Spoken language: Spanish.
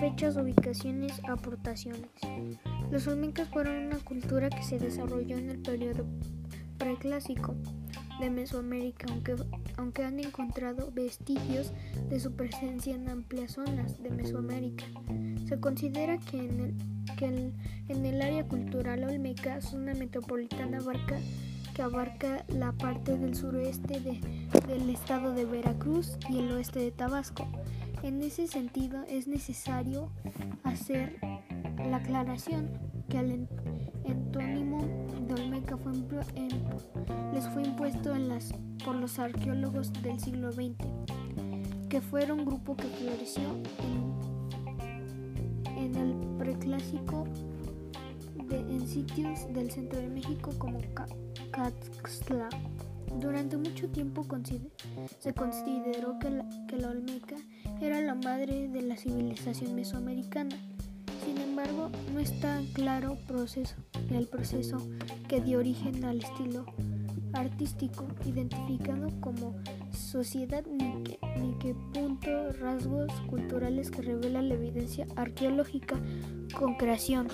muchas ubicaciones aportaciones. Los olmecas fueron una cultura que se desarrolló en el periodo preclásico de Mesoamérica, aunque, aunque han encontrado vestigios de su presencia en amplias zonas de Mesoamérica. Se considera que en el, que en el área cultural olmeca, zona metropolitana abarca, que abarca la parte del suroeste de, del estado de Veracruz y el oeste de Tabasco. En ese sentido es necesario hacer la aclaración que el entónimo de Olmeca fue les fue impuesto por los arqueólogos del siglo XX, que fueron un grupo que floreció en el preclásico en sitios del centro de México como Caxtla. Durante mucho tiempo se consideró que la, que la Olmeca era la madre de la civilización mesoamericana. Sin embargo, no está claro proceso, el proceso que dio origen al estilo artístico identificado como sociedad ni que, ni que punto rasgos culturales que revelan la evidencia arqueológica con creación.